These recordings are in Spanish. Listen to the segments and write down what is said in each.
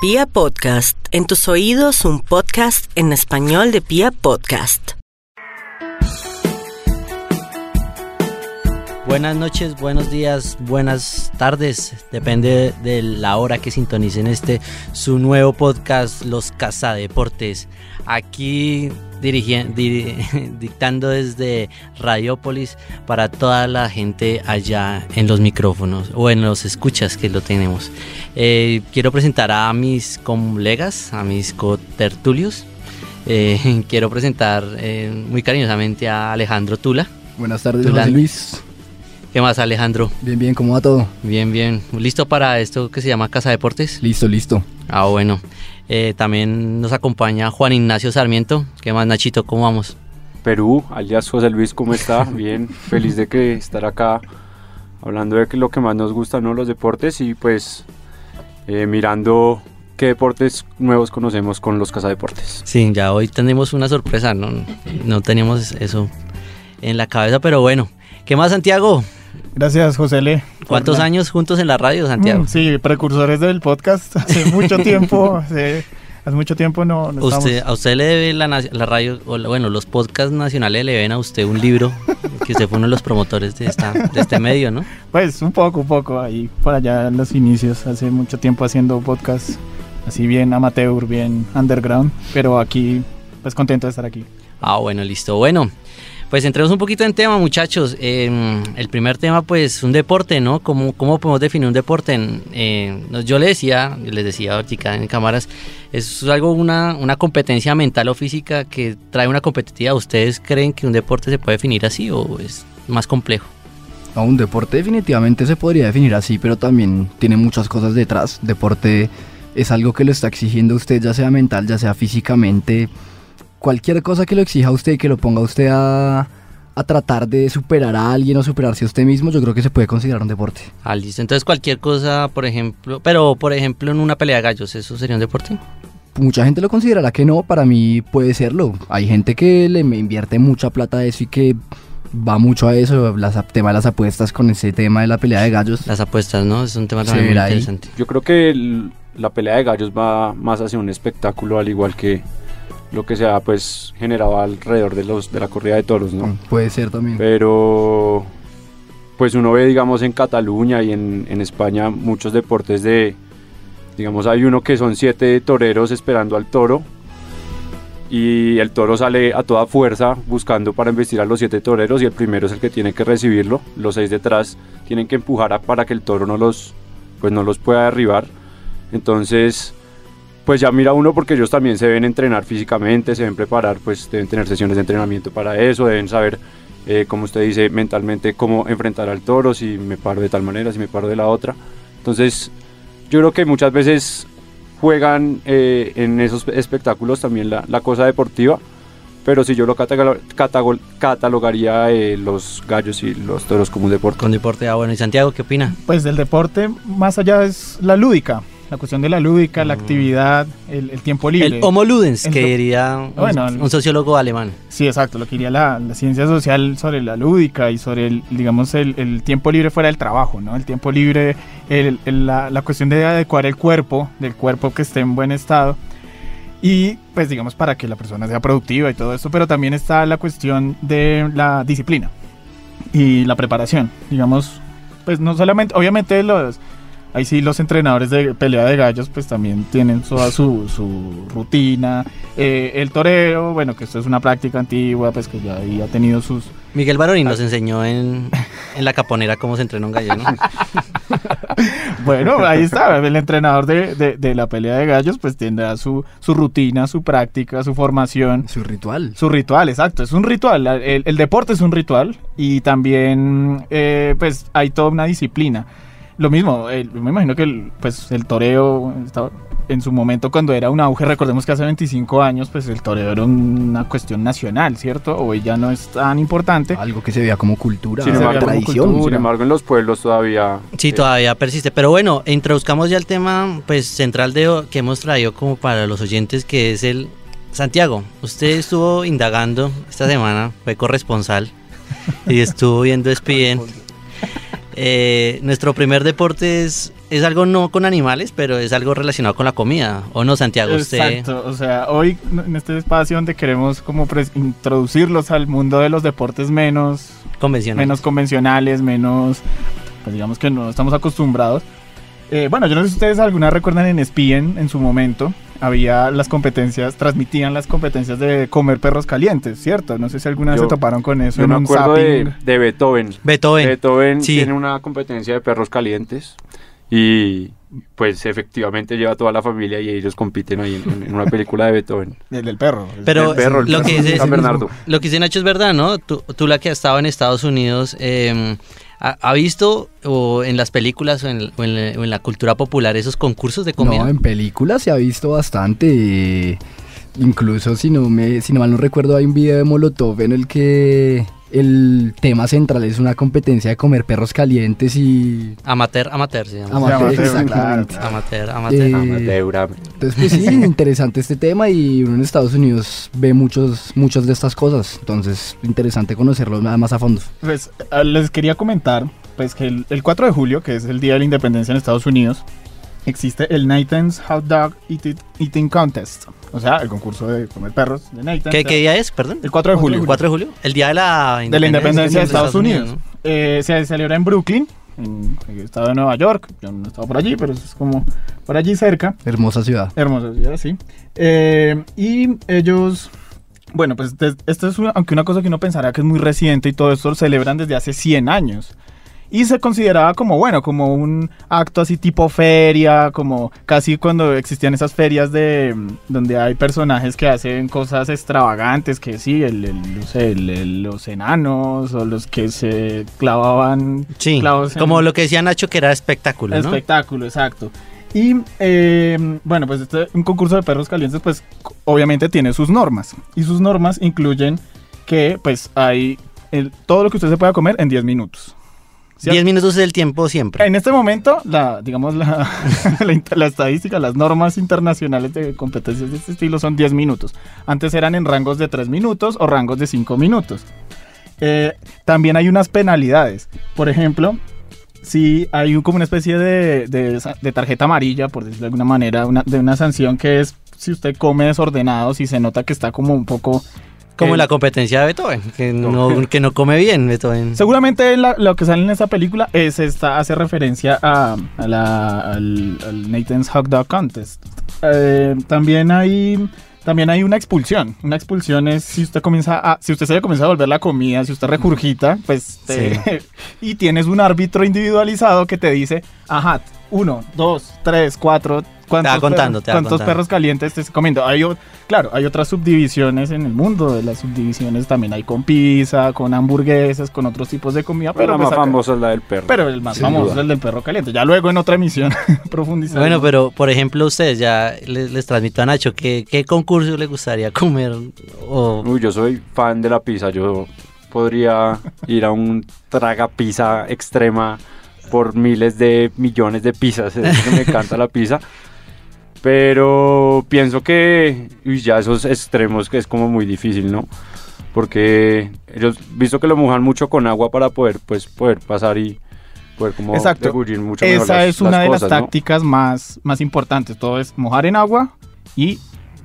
Pia Podcast, en tus oídos un podcast en español de Pia Podcast. Buenas noches, buenos días, buenas tardes, depende de la hora que sintonicen este su nuevo podcast Los Cazadeportes. Aquí dirigiendo, dictando desde Radiópolis para toda la gente allá en los micrófonos o en los escuchas que lo tenemos. Eh, quiero presentar a mis colegas, a mis cotertulios. Eh, quiero presentar eh, muy cariñosamente a Alejandro Tula. Buenas tardes, José Luis. ¿Qué más, Alejandro? Bien, bien, ¿cómo va todo? Bien, bien. ¿Listo para esto que se llama Casa Deportes? Listo, listo. Ah, bueno. Eh, también nos acompaña Juan Ignacio Sarmiento. ¿Qué más, Nachito? ¿Cómo vamos? Perú, alias José Luis, ¿cómo está? Bien, feliz de que estar acá hablando de lo que más nos gusta, ¿no? Los deportes y pues eh, mirando qué deportes nuevos conocemos con los Cazadeportes. Sí, ya hoy tenemos una sorpresa, ¿no? No teníamos eso en la cabeza, pero bueno. ¿Qué más, Santiago? Gracias, José Le. ¿Cuántos años juntos en la radio, Santiago? Mm, sí, precursores del podcast. Hace mucho tiempo, hace, mucho tiempo no, usted, A usted le debe la, la radio, bueno, los podcasts nacionales le ven a usted un libro, que usted fue uno de los promotores de, esta, de este medio, ¿no? Pues un poco, un poco, ahí por allá en los inicios, hace mucho tiempo haciendo podcasts así bien amateur, bien underground, pero aquí, pues contento de estar aquí. Ah, bueno, listo. Bueno, pues entremos un poquito en tema, muchachos. Em, el primer tema, pues, un deporte, ¿no? ¿Cómo, podemos definir un deporte? Eh, yo le decía, les decía ahorita en cámaras, es algo, una, una competencia mental o física que trae una competitividad. ¿Ustedes creen que un deporte se puede definir así o es más complejo? un deporte definitivamente se podría definir así, pero también tiene muchas cosas detrás. Deporte es algo que lo está exigiendo usted, ya sea mental, ya sea físicamente cualquier cosa que lo exija a usted y que lo ponga a usted a, tratar de superar a alguien o superarse a usted mismo, yo creo que se puede considerar un deporte. Ah, listo. Entonces cualquier cosa, por ejemplo, pero por ejemplo en una pelea de gallos, ¿eso sería un deporte? Mucha gente lo considerará que no, para mí puede serlo. Hay gente que le invierte mucha plata a eso y que va mucho a eso, las, tema de las apuestas con ese tema de la pelea de gallos. Las apuestas, ¿no? Es un tema también muy interesante. Yo creo que la pelea de gallos va más hacia un espectáculo, al igual que lo que se ha pues generado alrededor de los de la corrida de toros, ¿no? Mm, puede ser también. Pero pues uno ve digamos en Cataluña y en, en España muchos deportes de digamos hay uno que son siete toreros esperando al toro y el toro sale a toda fuerza buscando para embestir a los siete toreros y el primero es el que tiene que recibirlo, los seis detrás tienen que empujar para que el toro no los pues no los pueda derribar. Entonces, pues ya mira uno porque ellos también se deben entrenar físicamente, se deben preparar, pues deben tener sesiones de entrenamiento para eso, deben saber, eh, como usted dice, mentalmente cómo enfrentar al toro, si me paro de tal manera, si me paro de la otra. Entonces, yo creo que muchas veces juegan eh, en esos espectáculos también la, la, cosa deportiva, pero si yo lo catalogaría eh, los gallos y los toros como un deporte. Con deporte, ah, bueno, ¿y Santiago qué opina? Pues del deporte, más allá es la lúdica la cuestión de la lúdica, la mm. actividad, el, tiempo libre. El homo ludens, que diría un, sociólogo alemán. Sí, exacto, lo que diría la, ciencia social sobre la lúdica y sobre, el, digamos, el, tiempo libre fuera del trabajo, ¿no? El tiempo libre, la, la cuestión de adecuar el cuerpo, del cuerpo que esté en buen estado. Y pues digamos para que la persona sea productiva y todo eso, pero también está la cuestión de la disciplina y la preparación. Digamos, pues no solamente, obviamente los Ahí sí los entrenadores de pelea de gallos pues también tienen toda su, su rutina. Eh, el toreo, bueno, que esto es una práctica antigua, pues que ya había tenido sus... Miguel Baroní nos enseñó en, en, la caponera cómo se entrena un gallo, ¿no? bueno, ahí está, el entrenador de, de, la pelea de gallos pues tendrá su, su rutina, su práctica, su formación. Su ritual. Su ritual, exacto, es un ritual. El, el deporte es un ritual y también eh, pues hay toda una disciplina. Lo mismo, me imagino que el, pues, el toreo estaba, en su momento cuando era un auge, recordemos que hace 25 años, pues el toreo era una cuestión nacional, ¿cierto? Hoy ya no es tan importante. Algo que se veía como cultura, sin embargo, tradición. Sin embargo, en los pueblos todavía... Sí, todavía persiste. Pero bueno, introduzcamos ya el tema pues central de que hemos traído como para los oyentes, que es el... Santiago, usted estuvo indagando esta semana, fue corresponsal y estuvo viendo ESPN. Eh, nuestro primer deporte es es algo no con animales, pero es algo relacionado con la comida. ¿O no, Santiago? Usted... Exacto, o sea, hoy en este espacio donde queremos como introducirlos al mundo de los deportes menos Convencional. menos convencionales, menos, pues digamos que no estamos acostumbrados. Eh, bueno, yo no sé si ustedes alguna recuerdan en ESPN en su momento, había las competencias, transmitían las competencias de comer perros calientes, ¿cierto? No sé si alguna vez Yo- se toparon con eso Yo en me un acuerdo de, Beethoven. Beethoven. Beethoven Sí. tiene una competencia de perros calientes y pues efectivamente lleva a toda la familia y ellos compiten ahí en, en una película de Beethoven. El del perro. el- Pero El perro, el lo perro. que dice San Bernardo. Lo que dice Nacho es verdad, ¿no? Tú, tú la que has estado en Estados Unidos, eh, ¿ha, visto o en las películas o en, o en la, o en la cultura popular esos concursos de comida? No, en películas se ha visto bastante. eh, Incluso si no me, si no mal no recuerdo, hay un video de Molotov en el que el tema central es una competencia de comer perros calientes y Amateur, amateur llama. amateur, amateur, exactamente. claro. Amateur, amateur. Eh, Amadeura. Entonces, pues sí, interesante este tema y uno en Estados Unidos ve muchos, muchas de estas cosas. Entonces, interesante conocerlo nada más a fondo. Pues eh, les quería comentar pues que el, el 4 de julio, que es el Día de la Independencia en Estados Unidos, existe el Nathan's Hot Dog Eat- Eating Contest. O sea, el concurso de comer perros de Nathan's. ¿Qué, qué día es, perdón? El 4 de julio. ¿El 4 de julio? El día de la de la independencia de Estados Unidos. ¿no? Eh, se celebra en Brooklyn, en el estado de Nueva York. Yo no he estado por allí, pero es como por allí cerca. Hermosa ciudad. Hermosa ciudad, sí. Eh, y ellos, bueno, pues esto es una, aunque una cosa que uno pensará que es muy reciente y todo esto lo celebran desde hace 100 años. Y se consideraba como, bueno, como un acto así tipo feria, como casi cuando existían esas ferias de mm, donde hay personajes que hacen cosas extravagantes, que sí, el, el- no sé, el- el- los enanos o los que se clavaban Sí, clavos en- como lo que decía Nacho que era espectáculo, ¿no? Espectáculo, exacto. Y eh, bueno, pues este, un concurso de perros calientes, pues obviamente tiene sus normas. Y sus normas incluyen que pues hay el- todo lo que usted se pueda comer en 10 minutos. ¿Cierto? 10 minutos es el tiempo siempre. En este momento, la, digamos, la, la, int- la estadística, las normas internacionales de competencias de este estilo son 10 minutos. Antes eran en rangos de 3 minutos o rangos de 5 minutos. Eh, también hay unas penalidades. Por ejemplo, si hay un- como una especie de, de sa- de tarjeta amarilla, por decirlo de alguna manera, una, de una sanción que es si usted come desordenado, si se nota que está como un poco... Como eh, la competencia de Beethoven, que no, que no come bien Beethoven. Seguramente la- lo que sale en esta película es esta, hace referencia a, a la- al, al Nathan's Hot Dog Contest. Eh, también hay también hay una expulsión. Una expulsión es si usted comienza a, si usted se comienza a volver la comida, si usted regurgita, pues te- y tienes un árbitro individualizado que te dice, ajá, uno, dos, tres, cuatro. ¿Cuántos, va contando, perros, te va cuántos contando. perros calientes te comiendo? Hay, claro, hay otras subdivisiones en el mundo. De las subdivisiones también hay con pizza, con hamburguesas, con otros tipos de comida. Pero Pero, la más acá- famosa es la del perro. pero el más Sin famoso duda. es el del perro caliente. Ya luego en otra emisión profundizamos. Bueno, pero por ejemplo, ustedes ya les, les transmito a Nacho, ¿qué, qué concurso le gustaría comer? O, Uy, yo soy fan de la pizza. Yo podría ir a un traga pizza extrema por miles de millones de pizzas. Es que me encanta la pizza. Pero pienso que uy, ya esos extremos que es como muy difícil, ¿no? Porque ellos, visto que lo mojan mucho con agua para poder, pues, poder pasar y poder como Exacto. mucho mejor Esa las- es una las de cosas, las ¿no? tácticas más, más importantes. Todo es mojar en agua y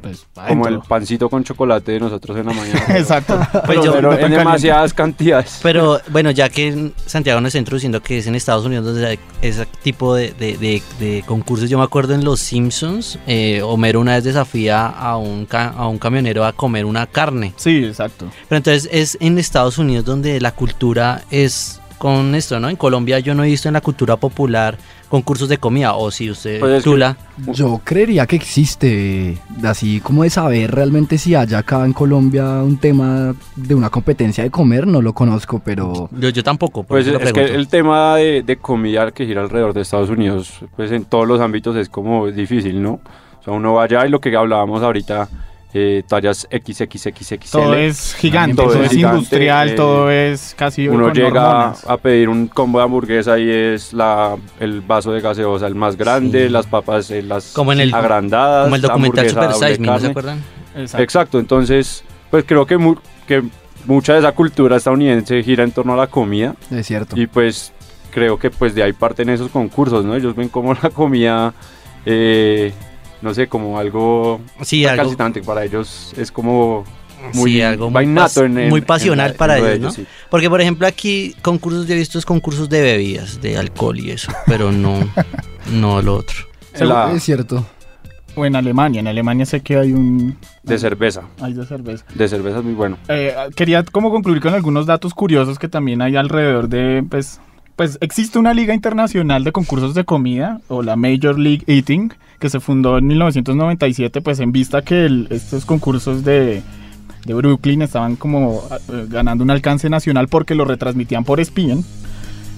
pues Como el pancito con chocolate de nosotros en la mañana. Exacto. Pues yo- pero en caliente. demasiadas cantidades. pero bueno, ya que Santiago nos está introduciendo que es en Estados Unidos donde hay ese tipo de, de- de- de concursos, yo me acuerdo en Los Simpsons, eh, Homero una vez desafía a un, ca- a un camionero a comer una carne. Sí, exacto. Pero entonces es en Estados Unidos donde la cultura es con esto, ¿no? En Colombia yo no he visto en la cultura popular concursos de comida, o si usted, Pues es que- Tula, Yo creería que existe, así como de saber realmente si hay acá en Colombia un tema de una competencia de comer, no lo conozco, pero yo, yo tampoco. por Pues eso lo es que el tema de, de comida que gira alrededor de Estados Unidos, pues en todos los ámbitos es como difícil, ¿no? O sea, uno va allá y lo que hablábamos ahorita, eh, tallas XXXXL. Todo es gigante, Todo todo, es es gigante, industrial, eh, todo es casi Uno llega hormonas. a pedir un combo de hamburguesa y es la, el vaso de gaseosa el más grande, Sí. las papas eh, las Como en el- agrandadas, Como el documental Super Size ¿no se acuerdan? Exacto. Exacto, entonces, pues creo que, mu- que mucha de esa cultura estadounidense gira en torno a la comida es cierto. y pues creo que pues de ahí parten esos concursos, ¿no? Ellos ven como la comida, eh, no sé, como algo Sí, algo. Para ellos es como muy sí, algo muy, pas- en- muy pasional para en ellos, ¿no? sí. Porque, por ejemplo, aquí concursos, yo he visto es concursos de bebidas, de alcohol y eso, pero no, no lo otro. La- Es cierto. O en Alemania, en Alemania sé que hay un... de cerveza. Hay de cerveza. De cerveza es muy bueno. Eh, quería como concluir con algunos datos curiosos que también hay alrededor de, pues, pues existe una liga internacional de concursos de comida o la Major League Eating que se fundó en 1997, pues en vista que el- estos concursos de, de Brooklyn estaban como eh, ganando un alcance nacional porque lo retransmitían por ESPN.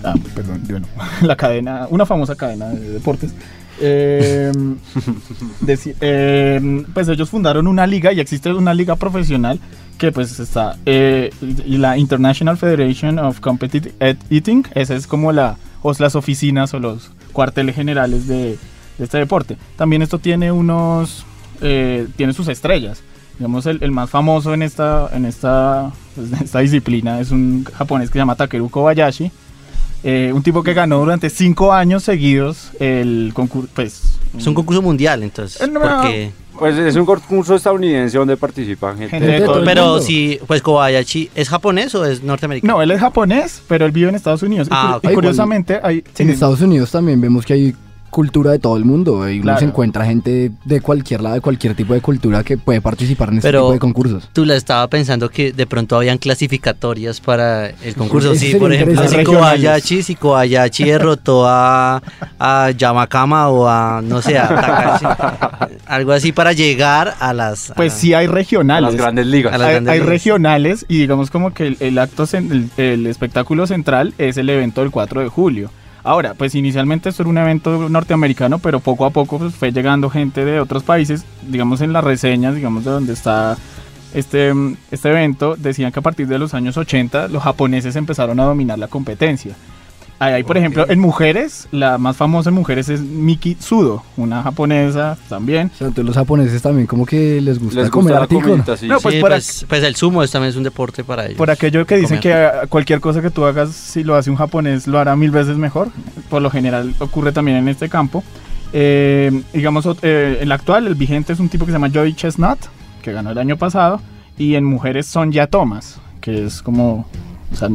Ah, perdón, yo no. La cadena, una famosa cadena de deportes. Eh, deci- eh, pues ellos fundaron una liga y existe una liga profesional que pues está eh, y la International Federation of Competitive Eat- Eating esa es como la o las oficinas o los cuarteles generales de, de este deporte también esto tiene unos eh, tiene sus estrellas digamos el, el más famoso en esta en esta pues, en esta disciplina es un japonés que se llama Takeru Kobayashi eh, un tipo que ganó durante cinco años seguidos el concurso pues Es un concurso mundial, entonces, Eh, no, porque... Pues es un concurso estadounidense donde participan gente. Gente de todo Pero mundo. si, pues Kobayashi, ¿es japonés o es norteamericano? No, él es japonés, pero él vive en Estados Unidos. Y Ah, cu- ok. y, curiosamente hay... En Estados Unidos también vemos que hay cultura de todo el mundo y uno se encuentra gente de cualquier lado, de cualquier tipo de cultura que puede participar en este Pero- tipo de concursos. Tú la estaba pensando que de pronto habían clasificatorias para el concurso. Sí, por ejemplo, si. Kobayashi, si Kobayashi derrotó a, a Yamakama o a, no sé, a Takashi. Algo así para llegar a las... Pues sí hay a regionales. las grandes ligas. A las hay, grandes hay ligas. regionales y digamos como que el, el acto, el, el espectáculo central es el evento del 4 de julio. Ahora, pues inicialmente esto era un evento norteamericano, pero poco a poco pues, fue llegando gente de otros países, digamos en las reseñas, digamos de donde está este, este evento, decían que a partir de los años 80 los japoneses empezaron a dominar la competencia. Ahí hay, por ejemplo, en mujeres, la más famosa en mujeres es Miki Tsudo, una japonesa también. O sea, entonces los japoneses también como que les gusta Les comer gusta la artículo. comidita, sí. No, pues Sí, pues, pues el sumo es, también es un deporte para ellos. Por aquello que dicen Comer. que ah, cualquier cosa que tú hagas, si lo hace un japonés, lo hará mil veces mejor. Por lo general ocurre también en este campo. Eh, digamos, eh, el actual, el vigente es un tipo que se llama Joy Chestnut, que ganó el año pasado. Y en mujeres son ya Thomas, que es como... o sea,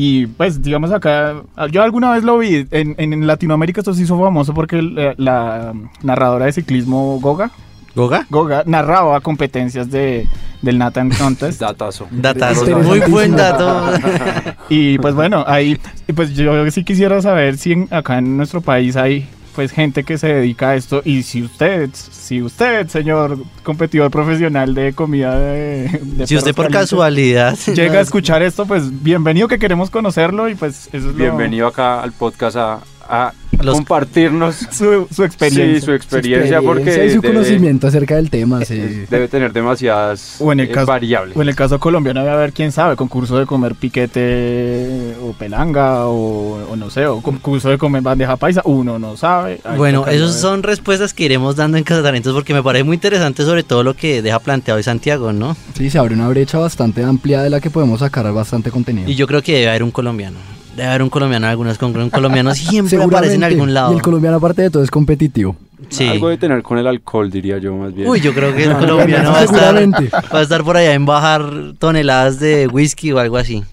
y pues, digamos acá, yo alguna vez lo vi, en, en Latinoamérica esto se hizo famoso porque la, la narradora de ciclismo Goga, ¿Goga? Goga narraba competencias de, del Nathan Contest. Datazo. Datazo. Muy buen dato. Y pues bueno, ahí, y pues yo sí quisiera saber si en- acá en nuestro país hay pues gente que se dedica a esto. Y si usted, si usted, señor competidor profesional de comida de, de si usted por calientes, casualidad. llega a escuchar esto, pues bienvenido que queremos conocerlo y pues eso es lo- Bienvenido acá al podcast a, a Los- compartirnos su, su experiencia. sí, su experiencia, porque y su debe- conocimiento acerca del tema, sí. debe tener demasiadas O en el eh, caso- variables. O en el caso colombiano debe haber, quién sabe, concurso de comer piquete o pelanga o, o no sé, o concurso de comer bandeja paisa, uno no sabe. Bueno, esas son respuestas que iremos dando en Casa Talentos porque me parece muy interesante sobre todo lo que deja planteado hoy Santiago, ¿no? Sí, se abre una brecha bastante amplia de la que podemos sacar bastante contenido. Y yo creo que debe haber un colombiano. Debe haber un colombiano en algunos con un colombiano siempre aparece en algún lado. Y el colombiano aparte de todo es competitivo. Sí. Algo de tener con el alcohol, diría yo más bien. Uy, yo creo que el colombiano va a, estar, va a estar por allá en bajar toneladas de whisky o algo así.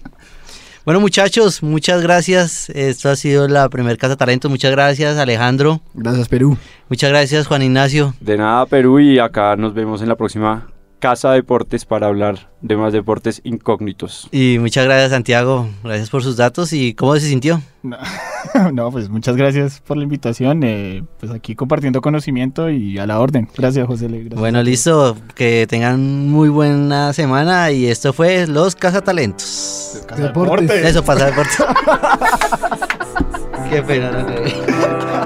Bueno, muchachos, muchas gracias. Esto ha sido la primer Casa Talentos. Muchas gracias, Alejandro. Gracias, Perú. Muchas gracias, Juan Ignacio. De nada, Perú, y acá nos vemos en la próxima Casa Deportes para hablar de más deportes incógnitos. Y muchas gracias, Santiago. Gracias por sus datos. ¿Y cómo se sintió? No, no, pues muchas gracias por la invitación. eh, pues aquí compartiendo conocimiento y a la orden. Gracias, José. Gracias. Bueno, listo. Que tengan muy buena semana. Y esto fue Los Cazatalentos. Casa Deportes. Deportes. Eso pasa, deporte. Qué pena, no.